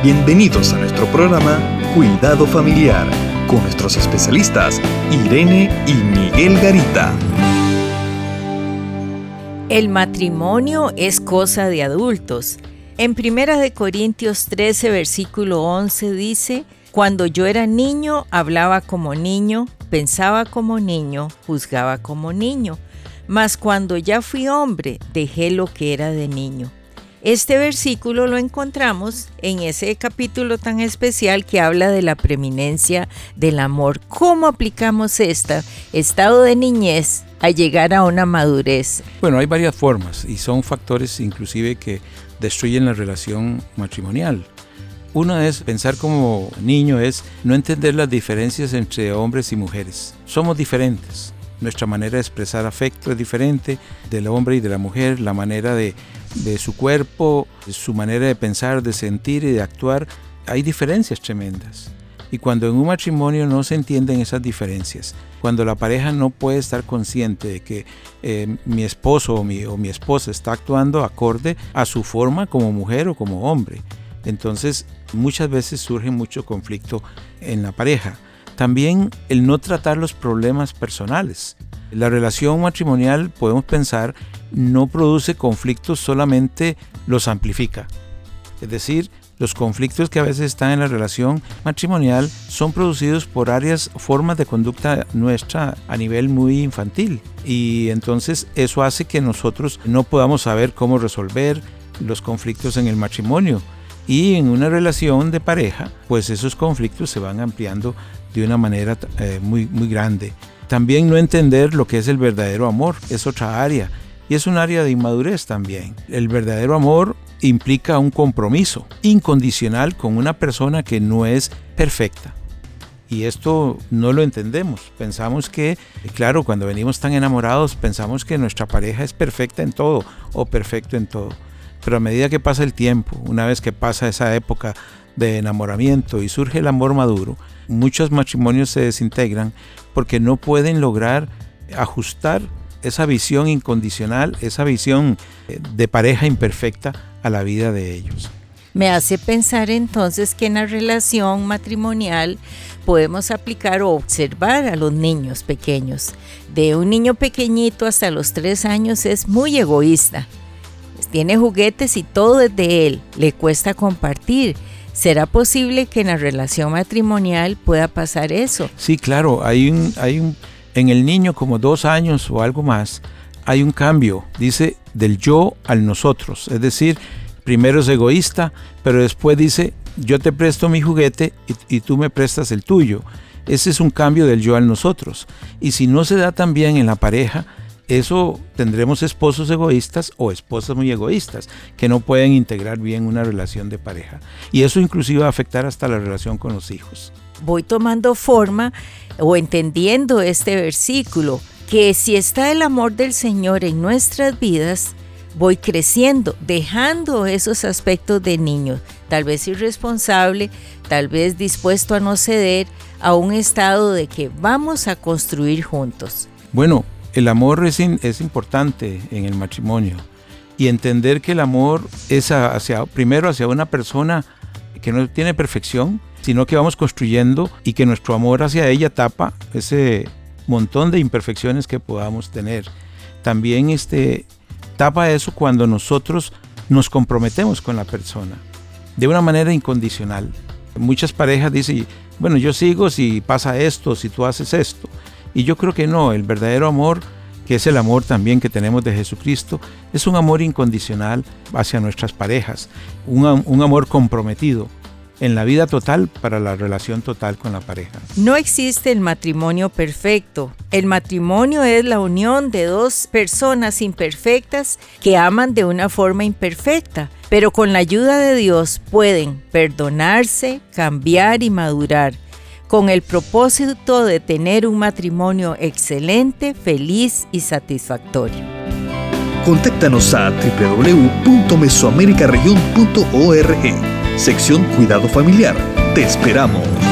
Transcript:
Bienvenidos a nuestro programa Cuidado Familiar con nuestros especialistas Irene y Miguel Garita. El matrimonio es cosa de adultos. En Primera de Corintios 13, versículo 11 dice, Cuando yo era niño, hablaba como niño, pensaba como niño, juzgaba como niño, mas cuando ya fui hombre, dejé lo que era de niño. Este versículo lo encontramos en ese capítulo tan especial que habla de la preeminencia del amor. ¿Cómo aplicamos este estado de niñez a llegar a una madurez? Bueno, hay varias formas y son factores inclusive que destruyen la relación matrimonial. Una es pensar como niño, es no entender las diferencias entre hombres y mujeres. Somos diferentes. Nuestra manera de expresar afecto es diferente del hombre y de la mujer, la manera de de su cuerpo, su manera de pensar, de sentir y de actuar, hay diferencias tremendas. Y cuando en un matrimonio no se entienden esas diferencias, cuando la pareja no puede estar consciente de que eh, mi esposo o mi, o mi esposa está actuando acorde a su forma como mujer o como hombre, entonces muchas veces surge mucho conflicto en la pareja. También el no tratar los problemas personales. La relación matrimonial, podemos pensar, no produce conflictos, solamente los amplifica. Es decir, los conflictos que a veces están en la relación matrimonial son producidos por áreas, formas de conducta nuestra a nivel muy infantil. Y entonces eso hace que nosotros no podamos saber cómo resolver los conflictos en el matrimonio. Y en una relación de pareja, pues esos conflictos se van ampliando de una manera eh, muy, muy grande. También no entender lo que es el verdadero amor es otra área y es un área de inmadurez también. El verdadero amor implica un compromiso incondicional con una persona que no es perfecta. Y esto no lo entendemos. Pensamos que, claro, cuando venimos tan enamorados, pensamos que nuestra pareja es perfecta en todo o perfecto en todo. Pero a medida que pasa el tiempo, una vez que pasa esa época de enamoramiento y surge el amor maduro, muchos matrimonios se desintegran porque no pueden lograr ajustar esa visión incondicional, esa visión eh, de pareja imperfecta a la vida de ellos. Me hace pensar entonces que en la relación matrimonial podemos aplicar o observar a los niños pequeños. De un niño pequeñito hasta los tres años es muy egoísta. Tiene juguetes y todo es de él. Le cuesta compartir. ¿Será posible que en la relación matrimonial pueda pasar eso? Sí, claro. Hay un, hay un en el niño como dos años o algo más, hay un cambio, dice, del yo al nosotros. Es decir, primero es egoísta, pero después dice, yo te presto mi juguete y, tú me prestas el tuyo. Ese es un cambio del yo al nosotros. Y si no se da también en la pareja, eso tendremos esposos egoístas o esposas muy egoístas que no pueden integrar bien una relación de pareja. Y eso inclusive va a afectar hasta la relación con los hijos. Voy tomando forma o entendiendo este versículo, que si está el amor del Señor en nuestras vidas, voy creciendo, dejando esos aspectos de niño, tal vez irresponsable, tal vez dispuesto a no ceder a un estado de que vamos a construir juntos. Bueno, el amor es, importante en el matrimonio y entender que el amor es hacia, primero hacia una persona que no tiene perfección, sino que vamos construyendo y que nuestro amor hacia ella tapa ese montón de imperfecciones que podamos tener. También este, tapa eso cuando nosotros nos comprometemos con la persona de una manera incondicional. Muchas parejas dicen, bueno, yo sigo si pasa esto, si tú haces esto. Y yo creo que no, el verdadero amor, que es el amor también que tenemos de Jesucristo, es un amor incondicional hacia nuestras parejas, un, amor comprometido en la vida total para la relación total con la pareja. No existe el matrimonio perfecto. El matrimonio es la unión de dos personas imperfectas que aman de una forma imperfecta, pero con la ayuda de Dios pueden perdonarse, cambiar y madurar con el propósito de tener un matrimonio excelente, feliz y satisfactorio. Contáctanos a www.mesoamericaregion.org sección Cuidado Familiar. Te esperamos.